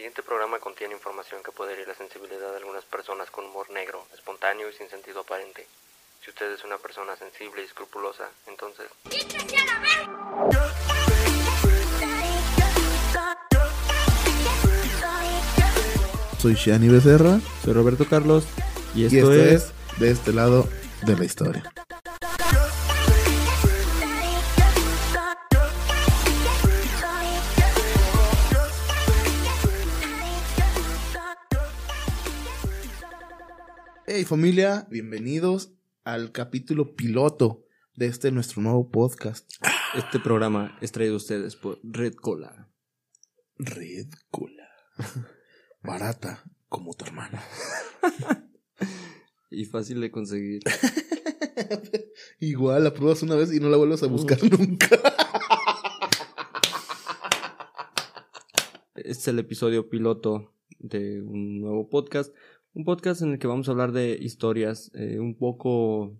siguiente programa contiene información que puede herir la sensibilidad de algunas personas con humor negro, espontáneo y sin sentido aparente. Si usted es una persona sensible y escrupulosa, entonces... Soy Shani Becerra Soy Roberto Carlos y y esto, esto es... es de este lado de la historia. Hey familia, bienvenidos al capítulo piloto de este nuestro nuevo podcast. Este programa es traído a ustedes por Red Cola. Red Cola. Barata como tu hermana. Y fácil de conseguir. Igual la pruebas una vez y no la vuelves a buscar nunca. Este es el episodio piloto de un nuevo podcast. Un podcast en el que vamos a hablar de historias, eh, un poco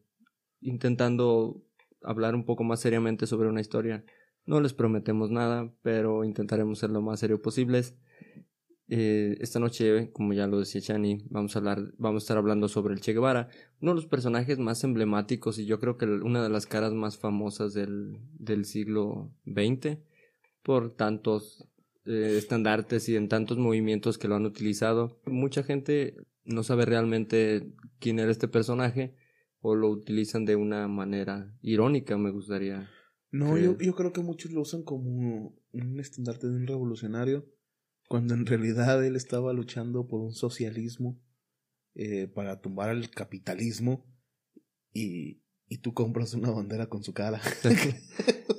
intentando hablar un poco más seriamente sobre una historia. No les prometemos nada, pero intentaremos ser lo más serio posibles. Eh, esta noche, como ya lo decía Chani, vamos a hablar, vamos a estar hablando sobre el Che Guevara, uno de los personajes más emblemáticos y yo creo que una de las caras más famosas del, del siglo XX por tantos eh, estandartes y en tantos movimientos que lo han utilizado. Mucha gente no sabe realmente quién era este personaje o lo utilizan de una manera irónica, me gustaría. No, yo, yo creo que muchos lo usan como un estandarte de un revolucionario, cuando en realidad él estaba luchando por un socialismo eh, para tumbar el capitalismo y, y tú compras una bandera con su cara.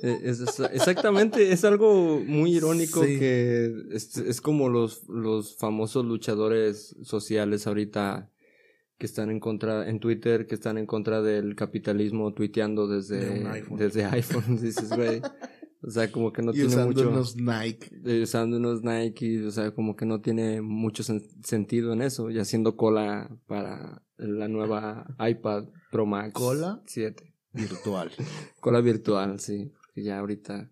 Eh, es- es- exactamente, es algo muy irónico Sí. que es, es como los, los famosos luchadores sociales ahorita que están en contra, en Twitter, que están en contra del capitalismo tuiteando desde, De iPhone. desde iPhone, dices, güey. O sea, como que no y tiene usando mucho... unos Nike. eh, usando unos Nike, o sea, como que no tiene mucho sen- sentido en eso, y haciendo cola para la nueva iPad Pro Max ¿Cola? 7. virtual. Cola virtual, sí, que ya ahorita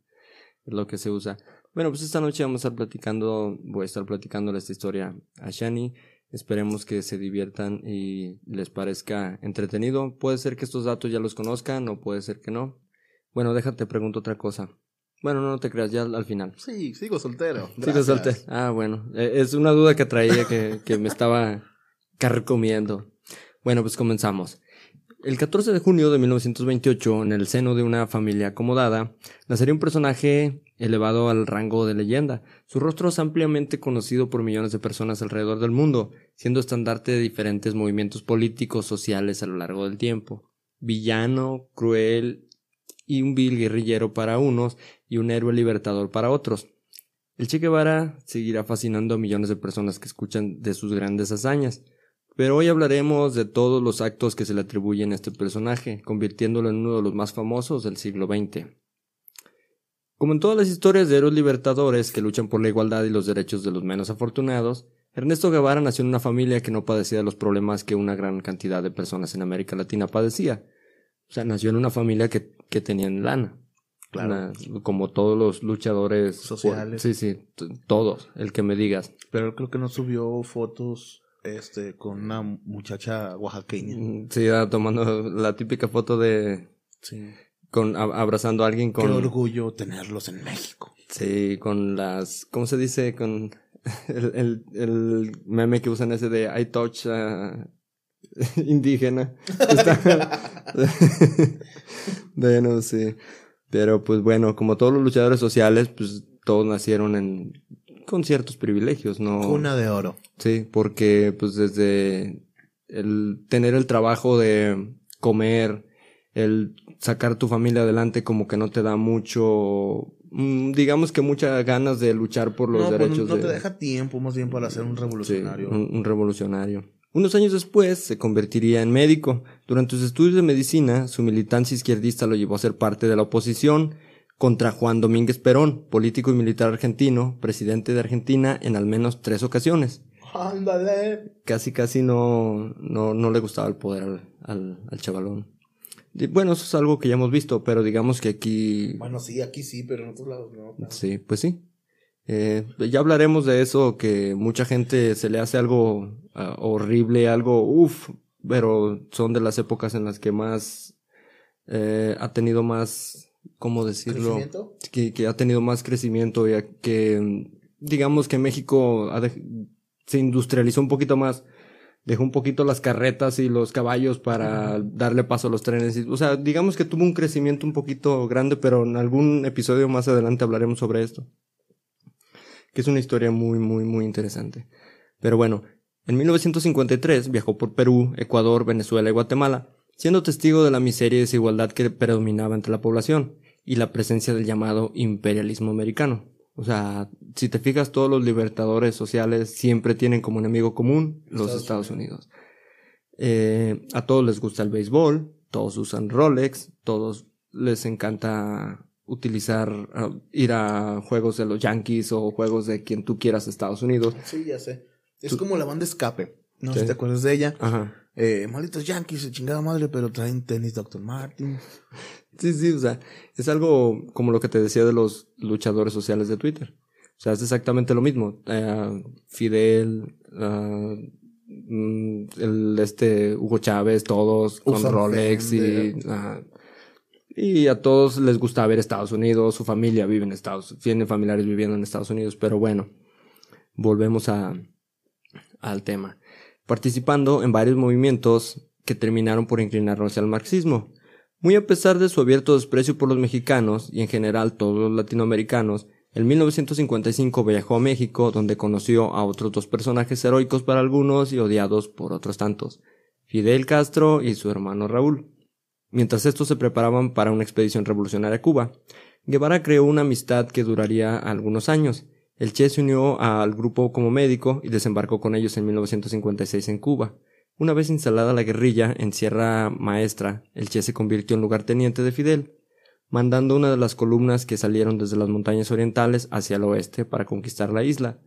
es lo que se usa. Bueno, pues esta noche vamos a estar platicando, voy a estar platicándole esta historia a Shani. Esperemos que se diviertan y les parezca entretenido. Puede ser que estos datos ya los conozcan o puede ser que no. Bueno, déjate, pregunto otra cosa. Bueno, no, te creas, ya al, al final. Sí, sigo soltero. Gracias. solté. Ah, bueno. Eh, Es una duda que traía que, que me estaba carcomiendo. Bueno, pues comenzamos. El 14 de junio de 1928, en el seno de una familia acomodada, nacería un personaje elevado al rango de leyenda. Su rostro es ampliamente conocido por millones de personas alrededor del mundo, siendo estandarte de diferentes movimientos políticos sociales a lo largo del tiempo. Villano, cruel y un vil guerrillero para unos y un héroe libertador para otros. El Che Guevara seguirá fascinando a millones de personas que escuchan de sus grandes hazañas, pero hoy hablaremos de todos los actos que se le atribuyen a este personaje, convirtiéndolo en uno de los más famosos del siglo XX. Como en todas las historias de héroes libertadores que luchan por la igualdad y los derechos de los menos afortunados, Ernesto Guevara nació en una familia que no padecía los problemas que una gran cantidad de personas en América Latina padecía. O sea, nació en una familia que, que tenían lana. Claro. Una- como todos los luchadores Sociales. Sí, sí, todos, el que me digas. Pero creo que no subió fotos este con una muchacha oaxaqueña. Mm, Sí, ah, tomando la típica foto de Sí. con a- abrazando a alguien Qué con orgullo tenerlos en México. sí, con las ¿cómo se dice? con el, el, el meme que usan ese de I touch ah, indígena. Bueno, sí. Pero pues bueno, como todos los luchadores sociales, pues todos nacieron en con ciertos privilegios, no Cuna de oro. Sí, porque pues desde el tener el trabajo de comer, el sacar tu familia adelante como que no te da mucho, mm, digamos que muchas ganas de luchar por los no, pues, derechos no de... te deja tiempo más bien para ser un Sí, revolucionario. un, un revolucionario. Unos años después se convertiría en médico. Durante sus estudios de medicina, su militancia izquierdista lo llevó a ser parte de la oposición contra Juan Domínguez Perón, político y militar argentino, presidente de Argentina en al menos tres ocasiones. Ándale. Casi, casi no, no, no le gustaba el poder al, al, al chavalón. Y bueno, eso es algo que ya hemos visto, pero digamos que aquí... Bueno, sí, aquí sí, pero en otros lados no. Sí, pues sí. Eh, ya hablaremos de eso, que mucha gente se le hace algo ah, horrible, algo uff, pero son de las épocas en las que más eh, ha tenido más, ¿cómo decirlo? ¿Crecimiento? Que, que ha tenido más crecimiento, ya que digamos que México ha se industrializó un poquito más, dejó un poquito las carretas y los caballos para darle paso a los trenes. y- O sea, digamos que tuvo un crecimiento un poquito grande, pero en algún episodio más adelante hablaremos sobre esto. Que es una historia muy, muy, muy interesante. Pero bueno, en 1953 viajó por Perú, Ecuador, Venezuela y Guatemala, siendo testigo de la miseria y desigualdad que predominaba entre la población y la presencia del llamado imperialismo americano. O sea, si te fijas, todos los libertadores sociales siempre tienen como enemigo común los Estados Estados Unidos. Eh, a todos les gusta el béisbol, todos usan Rolex, todos les encanta utilizar, ah, ir a juegos de los Yankees o juegos de quien tú quieras de Estados Unidos. Sí, ya sé. Es Tú- como la banda Escape. No sé Sí. si te acuerdas de ella. Ajá. Eh, malditos Yankees, chingada madre, pero traen tenis Dr. Martin. Sí, sí, o sea, es algo como lo que te decía de los luchadores sociales de Twitter. O sea, es exactamente lo mismo. Eh, Fidel, ah, mm, el este Hugo Chávez, todos con Rolex y, Fender. Y a todos les gusta ver Estados Unidos, su familia vive en Estados, tienen familiares viviendo en Estados Unidos, pero bueno, volvemos a, al tema. Participando en varios movimientos que terminaron por inclinarnos el marxismo. Muy a pesar de su abierto desprecio por los mexicanos y en general todos los latinoamericanos, en 1955 viajó a México donde conoció a otros dos personajes heroicos para algunos y odiados por otros tantos, Fidel Castro y su hermano Raúl. Mientras estos se preparaban para una expedición revolucionaria a Cuba, Guevara creó una amistad que duraría algunos años. El Che se unió al grupo como médico y desembarcó con ellos en 1956 en Cuba. Una vez instalada la guerrilla en Sierra Maestra, el Che se convirtió en lugarteniente de Fidel, mandando una de las columnas que salieron desde las montañas orientales hacia el oeste para conquistar la isla.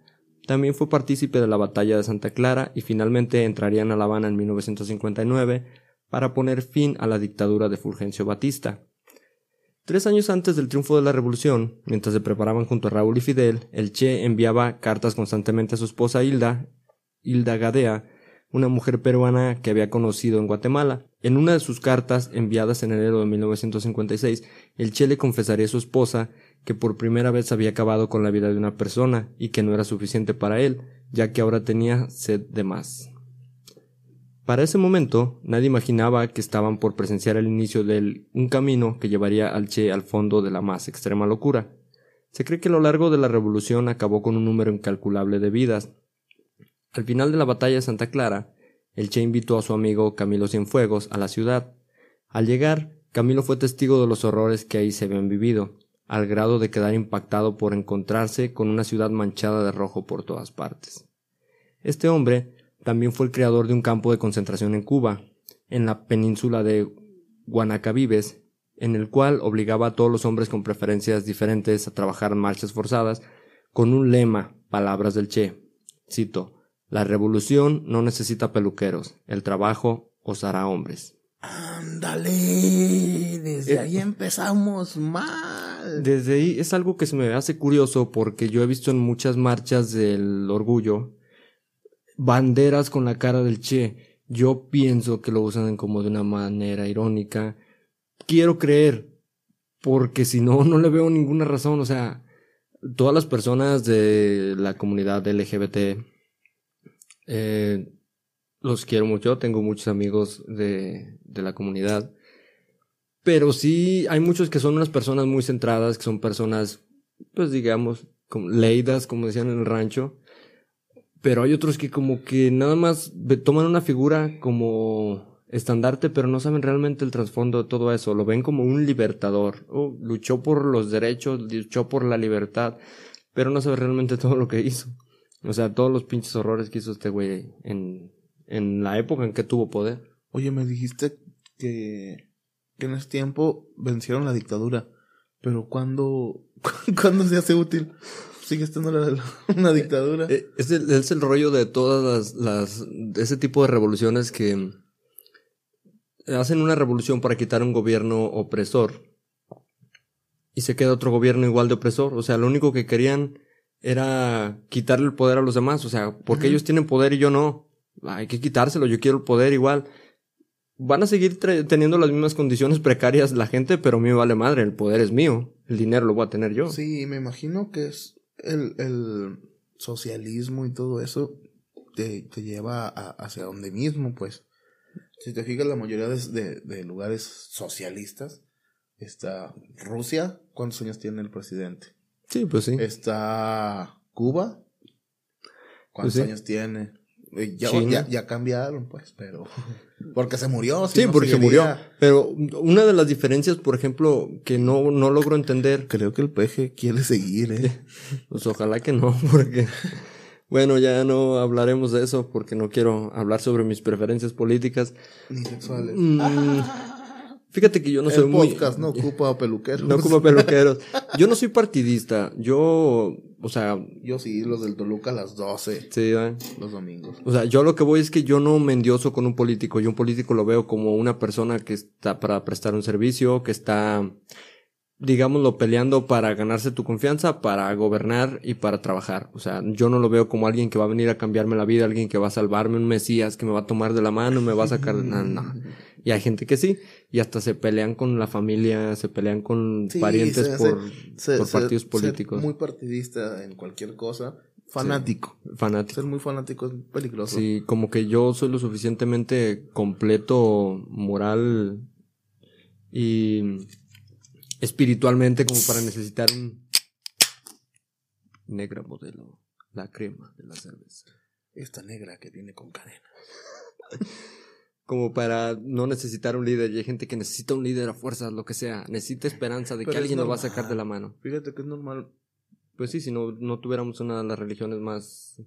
También fue partícipe de la batalla de Santa Clara y finalmente entrarían a La Habana en 1959 para poner fin a la dictadura de Fulgencio Batista. Tres años antes del triunfo de la revolución, mientras se preparaban junto a Raúl y Fidel, el Che enviaba cartas constantemente a su esposa Hilda, Hilda Gadea, una mujer peruana que había conocido en Guatemala. En una de sus cartas, enviadas en enero de 1956, el Che le confesaría a su esposa que por primera vez había acabado con la vida de una persona y que no era suficiente para él, ya que ahora tenía sed de más. Para ese momento, nadie imaginaba que estaban por presenciar el inicio de un camino que llevaría al Che al fondo de la más extrema locura. Se cree que a lo largo de la revolución acabó con un número incalculable de vidas. Al final de la batalla de Santa Clara, el Che invitó a su amigo Camilo Cienfuegos a la ciudad. Al llegar, Camilo fue testigo de los horrores que ahí se habían vivido, al grado de quedar impactado por encontrarse con una ciudad manchada de rojo por todas partes. Este hombre también fue el creador de un campo de concentración en Cuba, en la península de Guanacabibes, en el cual obligaba a todos los hombres con preferencias diferentes a trabajar marchas forzadas, con un lema, palabras del Che. Cito, la revolución no necesita peluqueros, el trabajo os hará hombres. Ándale, desde Eh, ahí empezamos mal. Desde ahí es algo que se me hace curioso porque yo he visto en muchas marchas del orgullo banderas con la cara del Che. Yo pienso que lo usan como de una manera irónica. Quiero creer, porque si no, no le veo ninguna razón. O sea, todas las personas de la comunidad LGBT, eh, los quiero mucho, tengo muchos amigos de, de la comunidad. Pero sí, hay muchos que son unas personas muy centradas, que son personas, pues digamos, como leidas, como decían en el rancho. Pero hay otros que como que nada más toman una figura como estandarte, pero no saben realmente el trasfondo de todo eso. Lo ven como un libertador. Luchó por los derechos, luchó por la libertad, pero no sabe realmente todo lo que hizo. O sea, todos los pinches horrores que hizo este güey en, en la época en que tuvo poder. Oye, me dijiste que, que en ese tiempo vencieron la dictadura. Pero ¿cuándo, ¿cuándo se hace útil? Sigue estando la, la- una dictadura. Eh, Es el, es el rollo de todas las, ese tipo de revoluciones que hacen una revolución para quitar un gobierno opresor y se queda otro gobierno igual de opresor. O sea, lo único que querían era quitarle el poder a los demás. O sea, porque ellos tienen poder y yo no. Hay que quitárselo, yo quiero el poder igual. Van a seguir teniendo las mismas condiciones precarias la gente, pero a mí me vale madre, el poder es mío, el dinero lo voy a tener yo. Sí, me imagino que es el, el socialismo y todo eso te, te lleva a, hacia donde mismo, pues. Si te fijas, la mayoría de, de, lugares socialistas está Rusia. ¿Cuántos años tiene el presidente? Sí, pues sí. Está Cuba. ¿Cuántos pues años tiene? Eh, ya, ya, ya, cambiaron, pues, pero. Porque se murió. sí, porque se murió. Pero una de las diferencias, por ejemplo, que no, no logro entender. Creo que el peje quiere seguir, ¿eh? Pues ojalá que no, porque. Bueno, ya no hablaremos de eso porque no quiero hablar sobre mis preferencias políticas. Ni sexuales. Mm, fíjate que yo no soy muy. podcast no ocupa peluqueros. No ocupa peluqueros. Yo no soy partidista. Yo, o sea. Yo sí, los del Toluca a las 12. Sí, ¿eh? Los domingos. O sea, yo lo que voy es que yo no me endioso con un político. Yo un político lo veo como una persona que está para prestar un servicio, que está digámoslo, peleando para ganarse tu confianza, para gobernar y para trabajar. O sea, yo no lo veo como alguien que va a venir a cambiarme la vida, alguien que va a salvarme, un mesías que me va a tomar de la mano, me va a sacar. No, no. Y hay gente que sí, y hasta se pelean con la familia, se pelean con parientes por, por partidos políticos. muy partidista en cualquier cosa. Fanático. fanático. Ser muy fanático es peligroso. Sí, como que yo soy lo suficientemente completo, moral y espiritualmente como para necesitar un negra modelo, la crema de la cerveza. Esta negra que viene con cadenas. como para no necesitar un líder. Y hay gente que necesita un líder a fuerzas, lo que sea. Necesita esperanza de que alguien lo va a sacar de la mano. Fíjate que es normal. Pues sí, si no, no tuviéramos una de las religiones más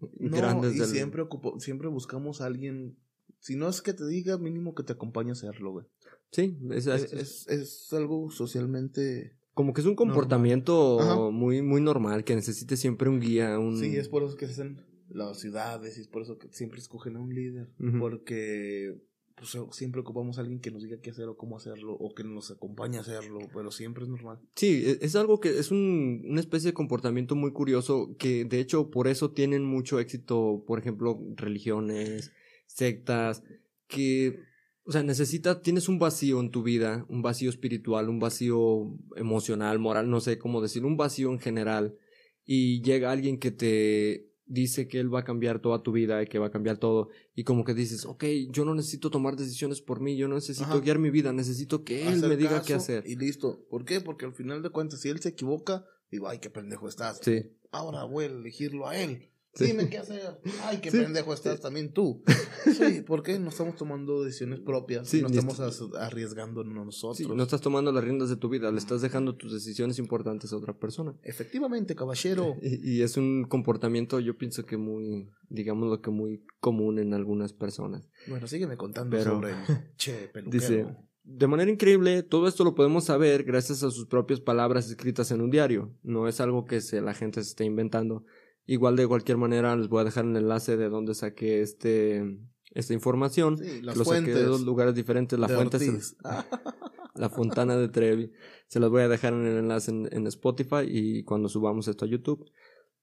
grandes y del... siempre, siempre buscamos a alguien. Si no es que te diga, mínimo que te acompañe a hacerlo, güey. Sí, es, es, es, algo socialmente... Como que es un comportamiento muy, muy normal, que necesite siempre un guía, un... Sí, es por eso que hacen las ciudades y es por eso que siempre escogen a un líder, porque pues, siempre ocupamos a alguien que nos diga qué hacer o cómo hacerlo o que nos acompañe a hacerlo, pero siempre es normal. Sí, e, es algo que es un, una especie de comportamiento muy curioso que de hecho por eso tienen mucho éxito, por ejemplo, religiones, sectas, que o sea, necesitas, tienes un vacío en tu vida, un vacío espiritual, un vacío emocional, moral, no sé cómo decir, un vacío en general, y llega alguien que te dice que él va a cambiar toda tu vida y que va a cambiar todo, y como que dices, ok, yo no necesito tomar decisiones por mí, yo no necesito guiar mi vida, necesito que él me diga qué hacer. Y listo. ¿Por qué? Porque al final de cuentas, si él se equivoca, digo, ay, qué pendejo estás. Sí. Ahora voy a elegirlo a él. Dime qué hacer. Ay, qué pendejo estás también tú. Sí, porque no estamos tomando decisiones propias. Sí, no estamos arriesgando nosotros. no estás tomando las riendas de tu vida, le estás dejando tus decisiones importantes a otra persona. Efectivamente, caballero. Y, es un comportamiento, yo pienso que muy, digamos lo que muy común en algunas personas. Bueno, sígueme contando sobre che, peluquero. Dice, de manera increíble, todo esto lo podemos saber gracias a sus propias palabras escritas en un diario. No es algo que se, la gente se esté inventando Igual de cualquier manera les voy a dejar el enlace de donde saqué este esta información. lo saqué de dos lugares diferentes. La fuente es la Fontana de Trevi. Se las voy a dejar en el enlace en, Spotify y cuando subamos esto a YouTube.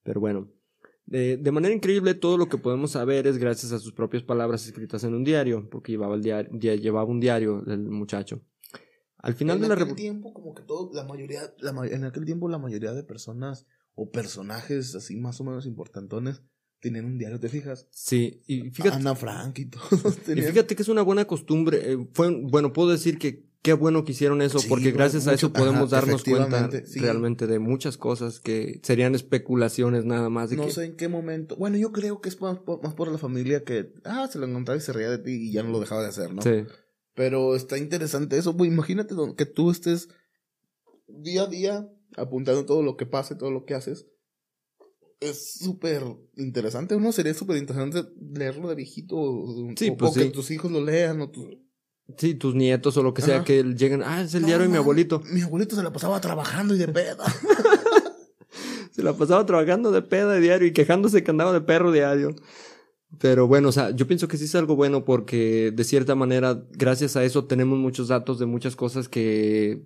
Pero bueno, de, de, manera increíble todo lo que podemos saber es gracias a sus propias palabras escritas en un diario, porque llevaba el diario, llevaba un diario el muchacho. Al final en de la tiempo como que todo la mayoría la, en aquel tiempo la mayoría de personas o personajes así más o menos importantones tenían un diario, ¿te fijas? Sí, y fíjate. Ana Frank y todos Y fíjate que es una buena costumbre. Eh, fue, bueno, puedo decir que qué bueno que hicieron eso, porque gracias a eso podemos darnos cuenta realmente de muchas cosas que serían especulaciones nada más. no sé en qué momento. Bueno, yo creo que es más, más por la familia que, ah, se lo encontraba y se reía de ti y ya no lo dejaba de hacer, ¿no? Sí. Pero está interesante eso, pues imagínate que tú estés día a día apuntando todo lo que pase, todo lo que haces. Es súper interesante, ¿no? Sería súper interesante leerlo de viejito. Sí, o, pues que tus hijos lo lean o Sí, tus nietos o lo que sea, que lleguen, ah, es el diario de mi abuelito. Mi abuelito se la pasaba trabajando y de peda. se la pasaba trabajando de peda de diario y quejándose que andaba de perro diario. Pero bueno, o sea, yo pienso que sí es algo bueno porque de cierta manera, gracias a eso tenemos muchos datos de muchas cosas que,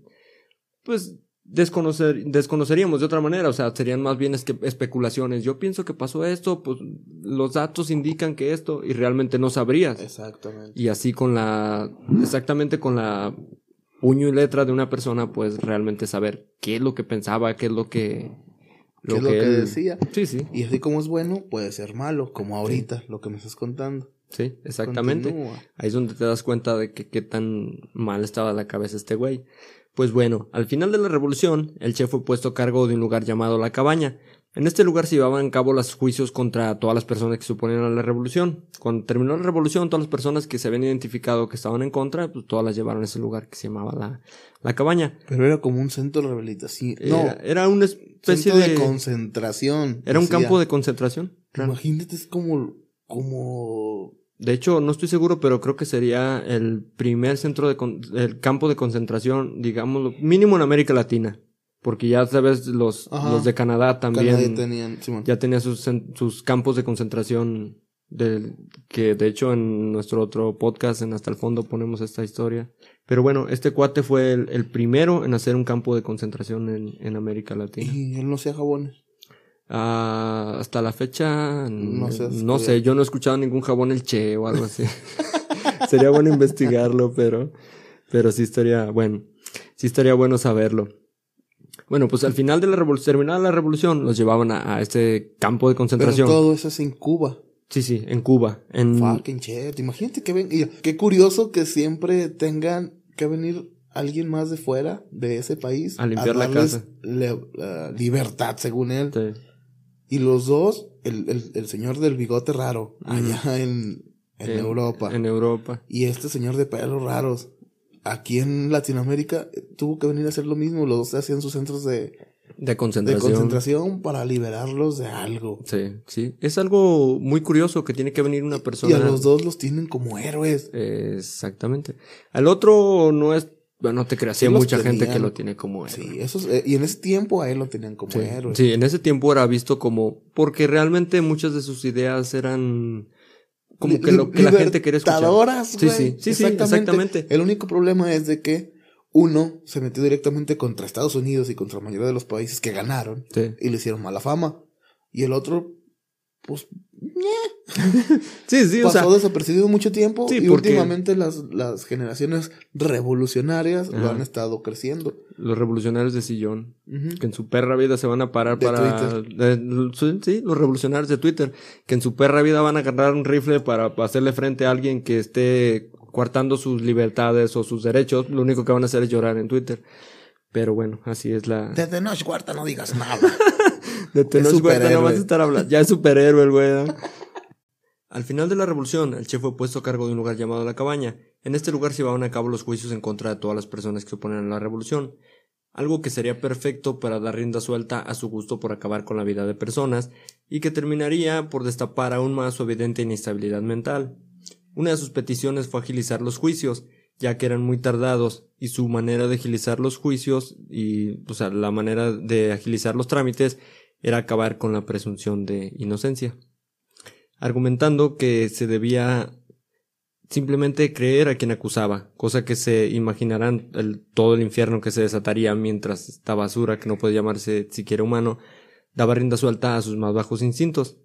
pues, desconocer, desconoceríamos de otra manera, o sea, serían más bien es que especulaciones. Yo pienso que pasó esto, pues los datos indican que esto, y realmente no sabrías. Exactamente. Y así con la, exactamente con la puño y letra de una persona, pues realmente saber qué es lo que pensaba, qué es lo que... ¿Qué es lo que él- decía? Sí, sí, Y así como es bueno, puede ser malo, como ahorita, lo que me estás contando. sí, exactamente. Continúa. Ahí es donde te das cuenta de que qué tan mal estaba la cabeza este güey. Pues bueno, al final de la revolución, el chef fue puesto a cargo de un lugar llamado La Cabaña. En este lugar se llevaban a cabo los juicios contra todas las personas que se oponían a la revolución. Cuando terminó la revolución, todas las personas que se habían identificado que estaban en contra, pues todas las llevaron a ese lugar que se llamaba La, la Cabaña. Pero era como un centro de rehabilitación. No, Era, era una especie centro de, de... concentración. era un campo de concentración. Imagínate, es como, como De hecho, no estoy seguro, pero creo que sería el primer centro de con- el campo de concentración, digamos, mínimo en América Latina. Porque ya sabes, los, Ajá. los de Canadá también Canadá tenían, Simón. ya tenían sus, sus campos de concentración. Del, que de hecho en nuestro otro podcast, en Hasta el Fondo, ponemos esta historia. Pero bueno, este cuate fue el, el primero en hacer un campo de concentración en, en América Latina. Y él no hacía jabones. Ah, hasta la fecha, No no, sé, yo no he escuchado ningún jabón el Che o algo así. Sería bueno investigarlo, pero, pero sí estaría, bueno, sí estaría bueno saberlo. Bueno, pues al final de la revolución, terminada la revolución, los llevaban a, a este campo de Pero concentración. todo eso es en Cuba. Sí, sí, en Cuba. En, Fucking shit. Imagínate que ven. y Qué curioso que siempre tengan que venir alguien más de fuera de ese país A limpiar la darles casa. le- la libertad, según él. sí. Y los dos, el, el, el señor del bigote raro, allá en, en Europa. En Europa. Y este señor de pelos raros, aquí en Latinoamérica, eh, tuvo que venir a hacer lo mismo. Los dos hacían sus centros de, De de concentración. para liberarlos de algo. Sí, sí. Es algo muy curioso que tiene que venir una persona. Y a los dos los tienen como héroes. Exactamente. Al otro no es, no te creas, sí hay mucha gente que lo tiene como héroe. Sí, esos, eh, y en ese tiempo a él lo tenían como Sí, héroe. sí, en ese tiempo era visto como, porque realmente muchas de sus ideas eran como que lo que la gente quería escuchar. Sí, sí, sí, sí, exactamente. El único problema es de que uno se metió directamente contra Estados Unidos y contra la mayoría de los países que ganaron Sí, y le hicieron mala fama. Y el otro, pues, sí, sí, o pasó sea, desapercibido mucho tiempo Sí, y porque- últimamente las, las generaciones revolucionarias lo han estado creciendo. los revolucionarios de sillón, que en su perra vida se van a parar De para... sí, los revolucionarios de Twitter, que en su perra vida van a agarrar un rifle para hacerle frente a alguien que esté coartando sus libertades o sus derechos, lo único que van a hacer es llorar en Twitter. Pero bueno, así es la... Desde Noche Cuarta no digas nada. De Tenoch Huerta no superhéroe. vas a estar hablando. Ya es superhéroe el güey. ¿no? Al final de la revolución, el chef fue puesto a cargo de un lugar llamado La Cabaña. En este lugar se llevaban a cabo los juicios en contra de todas las personas que se oponen a la revolución. Algo que sería perfecto para dar rienda suelta a su gusto por acabar con la vida de personas y que terminaría por destapar aún más su evidente inestabilidad mental. Una de sus peticiones fue agilizar los juicios, ya que eran muy tardados, y su manera de agilizar los juicios y, o sea, la manera de agilizar los trámites era acabar con la presunción de inocencia, argumentando que se debía simplemente creer a quien acusaba, cosa que se imaginarán el, todo el infierno que se desataría mientras esta basura, que no puede llamarse siquiera humano, daba rienda suelta a sus más bajos instintos.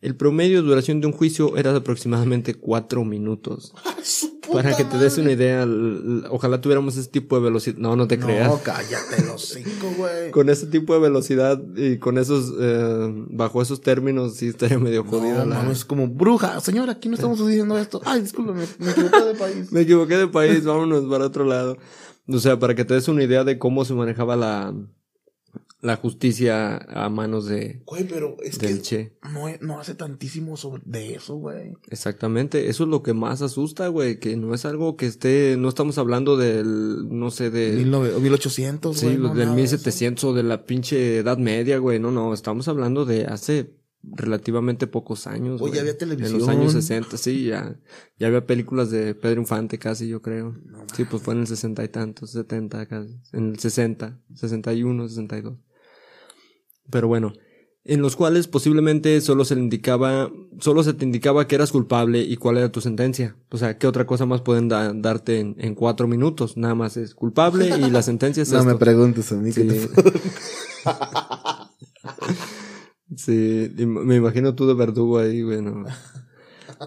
El promedio de duración de un juicio era de aproximadamente cuatro minutos. Para que te des una idea, ojalá tuviéramos ese tipo de velocidad. No, no te creas. No, cállate los cinco, güey. Con ese tipo de velocidad y con esos, eh, bajo esos términos, sí estaría medio jodida No, la... no, es como bruja, señora, aquí no estamos diciendo esto. Ay, discúlpame, me equivoqué de país. Me equivoqué de país, vámonos para otro lado. O sea, para que te des una idea de cómo se manejaba la, la justicia a manos de, Güey, pero es del que Che. no, no hace tantísimo sobre de eso, güey. Exactamente, eso es lo que más asusta, güey, que no es algo que esté, no estamos hablando del, no sé, de... 1900, 1800, Sí, güey. no, del nada de eso. 1700 o de la pinche Edad Media, güey. No, no, estamos hablando de hace relativamente pocos años. Oye, güey. había En televisión. los años 60, sí, ya. Ya había películas de Pedro Infante casi, yo creo. sí, pues fue en el 60 y tantos, 70 casi. En el 60, 61, 62. Pero bueno, en los cuales posiblemente solo se le indicaba, solo se te indicaba que eras culpable y cuál era tu sentencia. O sea, ¿qué otra cosa más pueden da- darte en, en cuatro minutos? Nada más es culpable y la sentencia es No me preguntes a mí qué Sí. me imagino tú de verdugo ahí, bueno.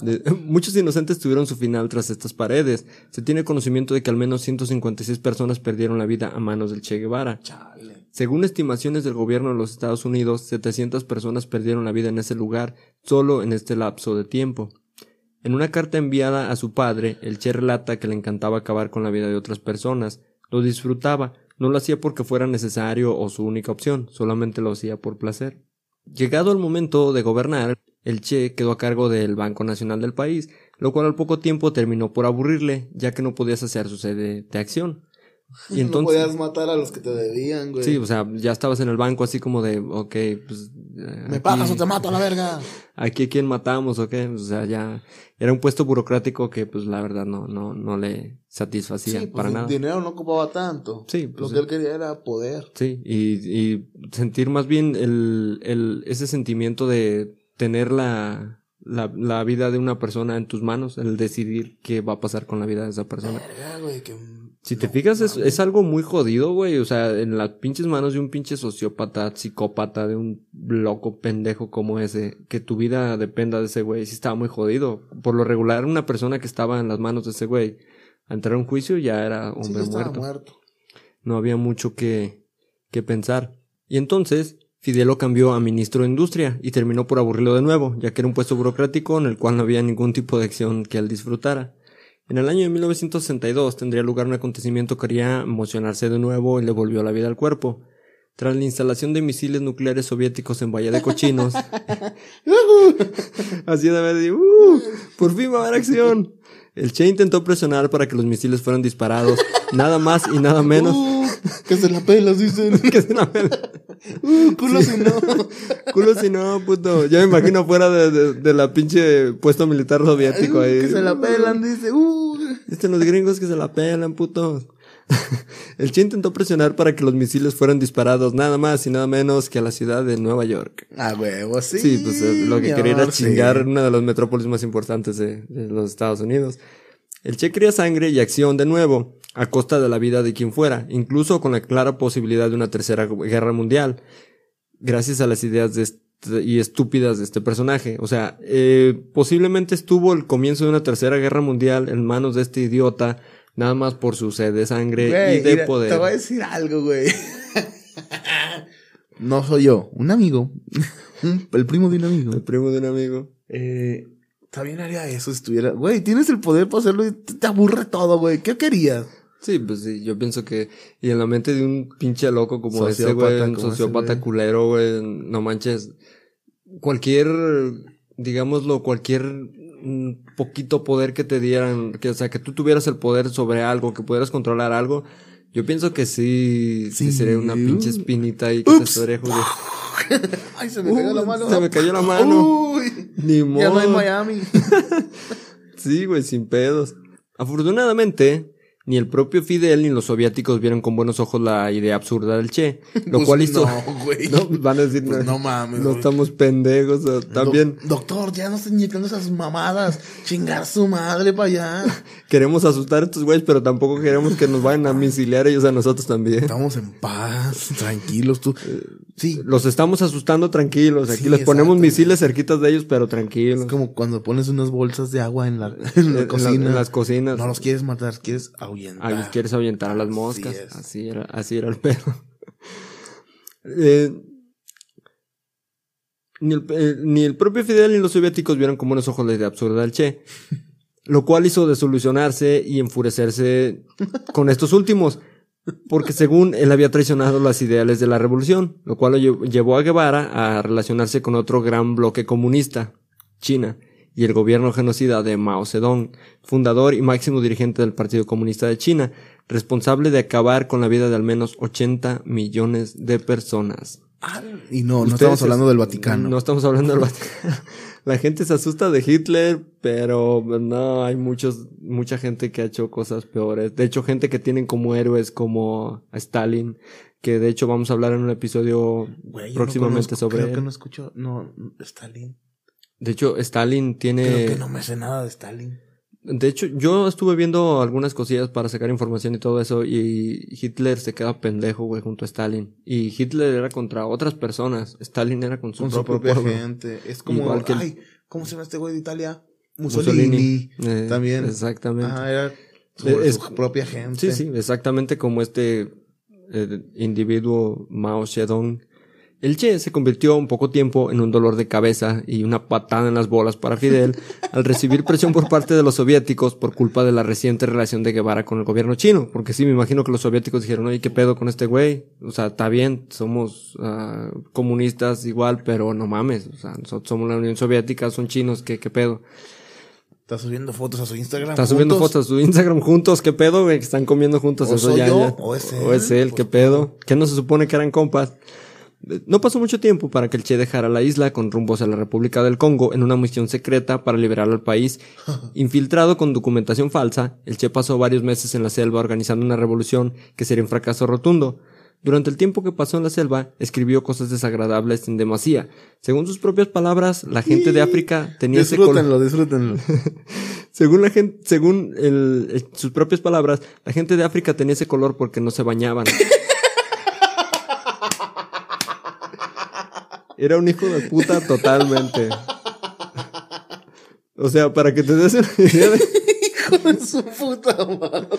De- muchos inocentes tuvieron su final tras estas paredes. Se tiene conocimiento de que al menos 156 personas perdieron la vida a manos del Che Guevara. Según estimaciones del gobierno de los Estados Unidos, 700 personas perdieron la vida en ese lugar solo en este lapso de tiempo. En una carta enviada a su padre, el Che relata que le encantaba acabar con la vida de otras personas. Lo disfrutaba, no lo hacía porque fuera necesario o su única opción, solamente lo hacía por placer. Llegado el momento de gobernar, el Che quedó a cargo del Banco Nacional del país, lo cual al poco tiempo terminó por aburrirle, ya que no podía saciar su sede de acción. Y No entonces, podías matar a los que te debían, güey. sí, o sea, ya estabas en el banco así como de, ok, pues... eh, Me pagas o te mato a la verga. aquí quién matamos o qué, o sea, ya era un puesto burocrático que pues la verdad no, no, no le satisfacía Sí, pues, para el nada. dinero no ocupaba tanto. Sí, Lo pues, que él quería era poder. Sí, y, y sentir más bien el, el, ese sentimiento de tener la, la, la vida de una persona en tus manos, el decidir qué va a pasar con la vida de esa persona. Verga, güey, que... Si te no, fijas, es, es algo muy jodido, güey. O sea, en las pinches manos de un pinche sociópata, psicópata, de un loco pendejo como ese, que tu vida dependa de ese güey, sí estaba muy jodido. Por lo regular, una persona que estaba en las manos de ese güey, a entrar a un juicio ya era hombre muerto. muerto. No había mucho que, que pensar. Y entonces, Fidel lo cambió a ministro de Industria y terminó por aburrirlo de nuevo, ya que era un puesto burocrático en el cual no había ningún tipo de acción que él disfrutara. En el año de 1962 tendría lugar un acontecimiento que haría emocionarse de nuevo y le volvió la vida al cuerpo. Tras la instalación de misiles nucleares soviéticos en Bahía de Cochinos, así de ¡uh! por fin va a haber acción. El Che intentó presionar para que los misiles fueran disparados, nada más y nada menos Uh, que se la pelas, dicen. que se la pela. Uh, culo si no. Culo si no, puto. Ya me imagino fuera de, de, de la pinche puesto militar soviético Uh, ahí. que se la pelan, dice. Uh. Dicen los gringos que se la pelan, putos. El Che intentó presionar para que los misiles fueran disparados nada más y nada menos que a la ciudad de Nueva York. A huevo, sí. Sí, pues eh, lo que quería era sí. chingar una de las metrópolis más importantes de, de los Estados Unidos. El Che quería sangre y acción de nuevo, a costa de la vida de quien fuera, incluso con la clara posibilidad de una tercera guerra mundial, gracias a las ideas de este- y estúpidas de este personaje. O sea, eh, posiblemente estuvo el comienzo de una tercera guerra mundial en manos de este idiota, nada más por su sed de sangre Güey, y de mira, poder. Te voy a decir algo, güey. no soy yo, un amigo. El primo de un amigo. El primo de un amigo. Eh, también haría eso si estuviera. Güey, tienes el poder para hacerlo y te aburre todo, güey. ¿Qué querías? Sí, pues sí, yo pienso que, y en la mente de un pinche loco como ese, güey, un ese sociópata culero, güey, no manches, cualquier, digámoslo, cualquier mm, poquito poder que te dieran, que, o sea, que tú tuvieras el poder sobre algo, que pudieras controlar algo, yo pienso que sí, sí, Sí. sería una pinche espinita ahí que Ups. te jodiendo. Ay, se me cayó la mano. se me cayó la mano. Uy, Ni ya no hay modo. Miami. Sí, güey, sin pedos. Afortunadamente, ni el propio Fidel ni los soviéticos vieron con buenos ojos la idea absurda del Che, lo Pues cual hizo... No, güey. No, van a decir, Pues no, no mames. no estamos pendejos, o también Doc- doctor, ya no estás inyectando esas mamadas. Chingar su madre para allá. queremos asustar a estos güeyes, pero tampoco queremos que nos vayan a misiliar ellos a nosotros también. Estamos en paz, tranquilos tú. Sí, Los estamos asustando tranquilos, aquí Sí, les ponemos misiles cerquitas de ellos, pero tranquilos. es como cuando pones unas bolsas de agua en la, en la En la- cocina. en las cocinas. No los quieres matar, quieres ahuyentar. Ah, los quieres ahuyentar a las Así moscas. es. Así era, así era el pedo. Eh, ni, el, eh, ni el propio Fidel ni los soviéticos vieron con buenos ojos la idea absurda del Che. Lo cual hizo desolucionarse y enfurecerse con estos últimos. Porque según él había traicionado las ideales de la revolución, lo cual lo lle- llevó a Guevara a relacionarse con otro gran bloque comunista, China, y el gobierno genocida de Mao Zedong, fundador y máximo dirigente del Partido Comunista de China, responsable de acabar con la vida de al menos 80 millones de personas. Ah, y no, no estamos es- hablando del Vaticano. No estamos hablando del Vaticano. La gente se asusta de Hitler, pero no, hay muchos, mucha gente que ha hecho cosas peores. De hecho, gente que tienen como héroes como a Stalin, que de hecho vamos a hablar en un episodio próximamente no conozco- sobre Creo él. que no escucho. No, Stalin. De hecho, Stalin tiene... Creo que no me sé nada de Stalin. De hecho, yo estuve viendo algunas cosillas para sacar información y todo eso y Hitler se queda pendejo, güey, junto a Stalin. Y Hitler era contra otras personas, Stalin era con su, Con su propia pueblo. gente. Es como. Igual que Ay, ¿cómo se llama este güey de Italia? Mussolini. Eh, También. Exactamente. Ah, era sobre Es- su propia gente. Sí, sí, exactamente como este eh, individuo Mao Zedong. El Che se convirtió en poco tiempo en un dolor de cabeza y una patada en las bolas para Fidel al recibir presión por parte de los soviéticos por culpa de la reciente relación de Guevara con el gobierno chino. Porque sí, me imagino que los soviéticos dijeron, oye, ¿qué pedo con este güey? O sea, está bien, somos ah, comunistas igual, pero no mames. O sea, nosotros somos la Unión Soviética, son chinos, ¿qué, qué pedo? Está subiendo fotos a su Instagram. Está subiendo fotos a su Instagram juntos, ¿qué pedo, güey? Que están comiendo juntos. O Eso soy ya, yo, ya. o es él, O es él, pues, ¿qué pedo? Que no se supone que eran compas. No pasó mucho tiempo para que el Che dejara la isla con rumbos a la República del Congo en una misión secreta para liberar al país. Infiltrado con documentación falsa, el Che pasó varios meses en la selva organizando una revolución que sería un fracaso rotundo. Durante el tiempo que pasó en la selva, escribió cosas desagradables en demasía. Según sus propias palabras, la gente de África tenía ese color. Disfrútenlo, disfrútenlo. Según la gente, según el- el- sus propias palabras, la gente de África tenía ese color porque no se bañaban. Era un hijo de puta totalmente. O sea, para que te des una idea de... Hijo de su puta madre.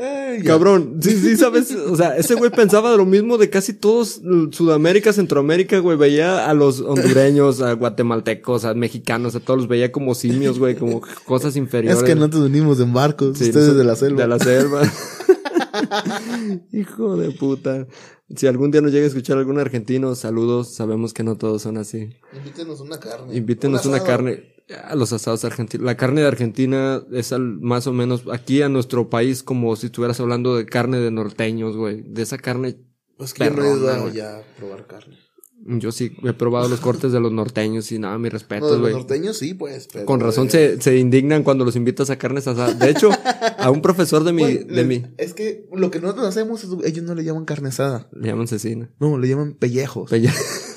Ay. Cabrón, sí, sí, sabes, o sea, ese güey pensaba de lo mismo de casi todos mm, Sudamérica, Centroamérica, güey, veía a los hondureños, a guatemaltecos, a mexicanos, a todos los veía como simios, güey, como cosas inferiores. Es que no te unimos en barcos. Sí, ustedes de la selva. De la selva. Hijo de puta. Si algún día nos llega a escuchar algún argentino, saludos. Sabemos que no todos son así. Invítenos una carne. Invítenos Un una carne. A los asados argentinos. La carne de Argentina es al- más o menos aquí a nuestro país como si estuvieras hablando de carne de norteños, güey. De esa carne. Pues que yo no he ya a probar carne. Yo sí he probado los cortes de los norteños y nada, mi respeto, los norteños sí, pues. pero Con razón se, se indignan cuando los invitas a carnes asadas. De hecho, a un profesor de mi, de mi, Es que lo que nosotros hacemos es, ellos no le llaman carne asada. le llaman cecina. No, le llaman pellejos. Pelle-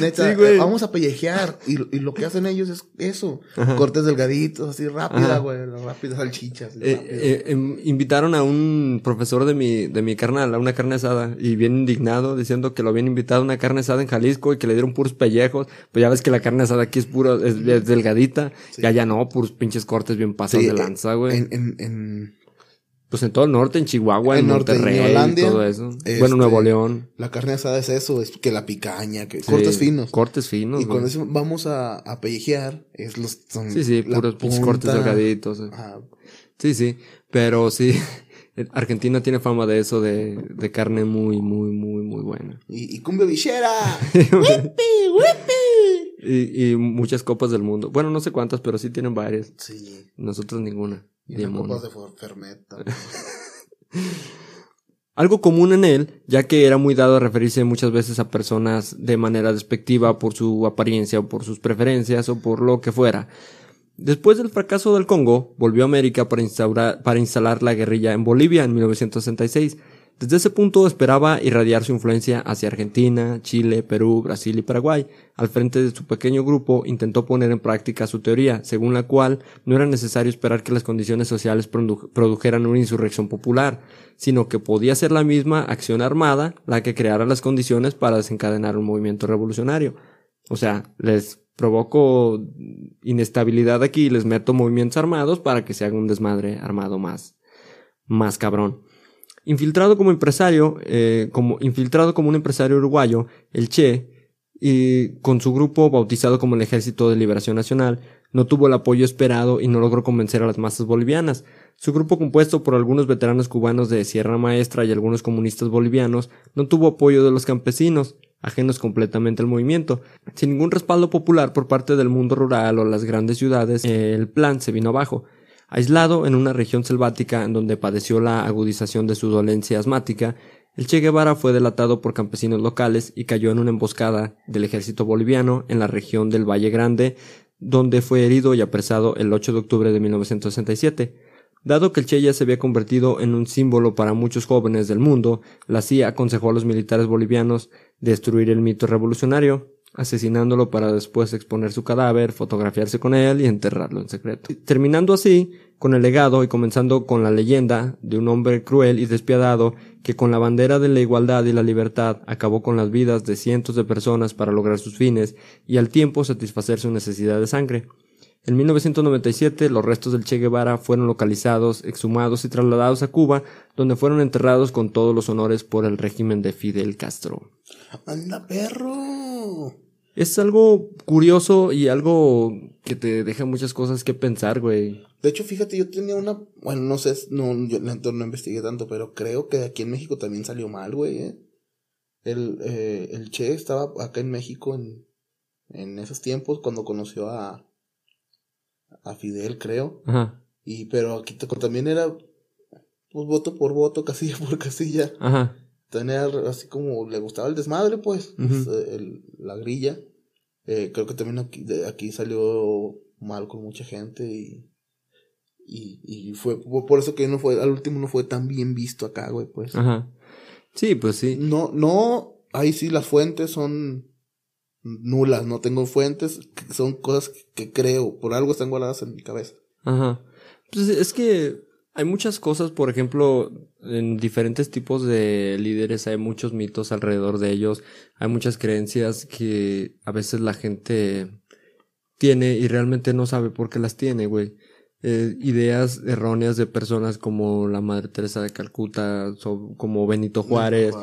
Neta, Sí, güey. vamos a pellejear. Y, y lo que hacen ellos es eso. Ajá. Cortes delgaditos, así rápida, Ajá. güey. Rápidas salchichas. Eh, rápido. eh, em, invitaron a un profesor de mi, de mi carnal a una carne asada y bien indignado diciendo que lo habían invitado a una carne asada en Jalisco y que le dieron puros pellejos. Pues ya ves que la carne asada aquí es pura, es, es delgadita. Y allá no, puros pinches cortes bien pasados Sí, de eh, lanza, güey. en, en, en Pues en todo el norte, en Chihuahua, en, en norte, en Monterrey todo eso. este, Bueno, Nuevo León. la carne asada es eso, es que la picaña, que Sí, cortes finos. Cortes finos. y cuando decimos vamos a, a pellejear, es los son Sí, sí, puros cortes delgaditos. eh. Sí, sí, pero sí, Argentina tiene fama de eso, de, de carne muy, muy, muy, muy buena. Y, y cumbia villera. ¡Whippy, whippy! Y, y muchas copas del mundo. Bueno, no sé cuántas, pero sí tienen varias. Sí. Nosotros ninguna. Y mono. copas de. Algo común en él, ya que era muy dado a referirse muchas veces a personas de manera despectiva por su apariencia o por sus preferencias o por lo que fuera. Después del fracaso del Congo, volvió a América para, instaurar, para instalar la guerrilla en Bolivia en 1966. Desde ese punto esperaba irradiar su influencia hacia Argentina, Chile, Perú, Brasil y Paraguay. Al frente de su pequeño grupo intentó poner en práctica su teoría, según la cual no era necesario esperar que las condiciones sociales produ- produjeran una insurrección popular, sino que podía ser la misma acción armada la que creara las condiciones para desencadenar un movimiento revolucionario. O sea, les provoco inestabilidad aquí y les meto movimientos armados para que se haga un desmadre armado más, más cabrón. Infiltrado como empresario, eh, como infiltrado como un empresario uruguayo, el Che, y con su grupo bautizado como el Ejército de Liberación Nacional, no tuvo el apoyo esperado y no logró convencer a las masas bolivianas. Su grupo, compuesto por algunos veteranos cubanos de Sierra Maestra y algunos comunistas bolivianos, no tuvo apoyo de los campesinos, ajenos completamente al movimiento. Sin ningún respaldo popular por parte del mundo rural o las grandes ciudades, eh, el plan se vino abajo. Aislado en una región selvática en donde padeció la agudización de su dolencia asmática, el Che Guevara fue delatado por campesinos locales y cayó en una emboscada del ejército boliviano en la región del Valle Grande, donde fue herido y apresado el 8 de octubre de 1967. Dado que el Che ya se había convertido en un símbolo para muchos jóvenes del mundo, la CIA aconsejó a los militares bolivianos destruir el mito revolucionario, asesinándolo para después exponer su cadáver, fotografiarse con él y enterrarlo en secreto. Terminando así con el legado y comenzando con la leyenda de un hombre cruel y despiadado que con la bandera de la igualdad y la libertad acabó con las vidas de cientos de personas para lograr sus fines y al tiempo satisfacer su necesidad de sangre. En 1997 los restos del Che Guevara fueron localizados, exhumados y trasladados a Cuba, donde fueron enterrados con todos los honores por el régimen de Fidel Castro. ¡Anda, perro! Es algo curioso y algo que te deja muchas cosas que pensar, güey. De hecho, fíjate, yo tenía una. Bueno, no sé, no, yo no, investigué tanto, pero creo que aquí en México también salió mal, güey. ¿eh? El, eh, el Che estaba acá en México en, en esos tiempos cuando conoció a, a Fidel, creo. Ajá. Y pero aquí también era pues voto por voto, casilla por casilla. Ajá. Era así como le gustaba el desmadre, pues, pues, eh, el- la grilla. Eh, creo que también aquí, de aquí salió mal con mucha gente y, y, y fue fue por eso que no fue, al último no fue tan bien visto acá, güey, pues. Ajá. Sí, pues sí. No, no, ahí sí las fuentes son nulas, no tengo fuentes, son cosas que creo, por algo están guardadas en mi cabeza. Ajá. Pues es que hay muchas cosas, por ejemplo, en diferentes tipos de líderes hay muchos mitos alrededor de ellos, hay muchas creencias que a veces la gente tiene y realmente no sabe por qué las tiene, güey. Eh, ideas erróneas de personas como la Madre Teresa de Calcuta, so- como Benito Juárez,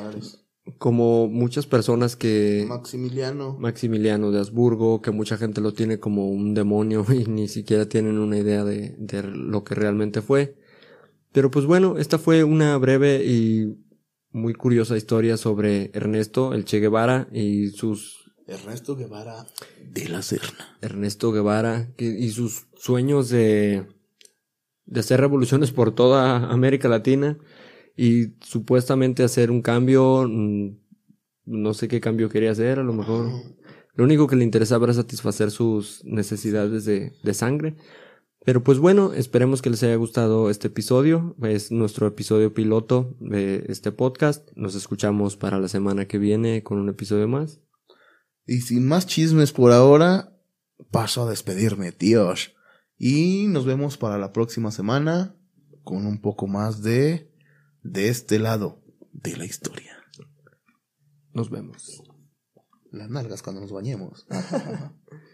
como muchas personas que... Maximiliano. Maximiliano de Habsburgo, que mucha gente lo tiene como un demonio y ni siquiera tienen una idea de, de lo que realmente fue. Pero pues bueno, esta fue una breve y muy curiosa historia sobre Ernesto, el Che Guevara y sus Ernesto Guevara de la Serna. Ernesto Guevara y sus sueños de, de hacer revoluciones por toda América Latina y supuestamente hacer un cambio, mm, no sé qué cambio quería hacer, a lo mejor. Lo único que le interesaba era satisfacer sus necesidades de, de sangre. Pero pues bueno, esperemos que les haya gustado este episodio. Es nuestro episodio piloto de este podcast. Nos escuchamos para la semana que viene con un episodio más. Y sin más chismes por ahora, paso a despedirme, tíos. Y nos vemos para la próxima semana con un poco más de de este lado de la historia. Nos vemos. Las nalgas cuando nos bañemos.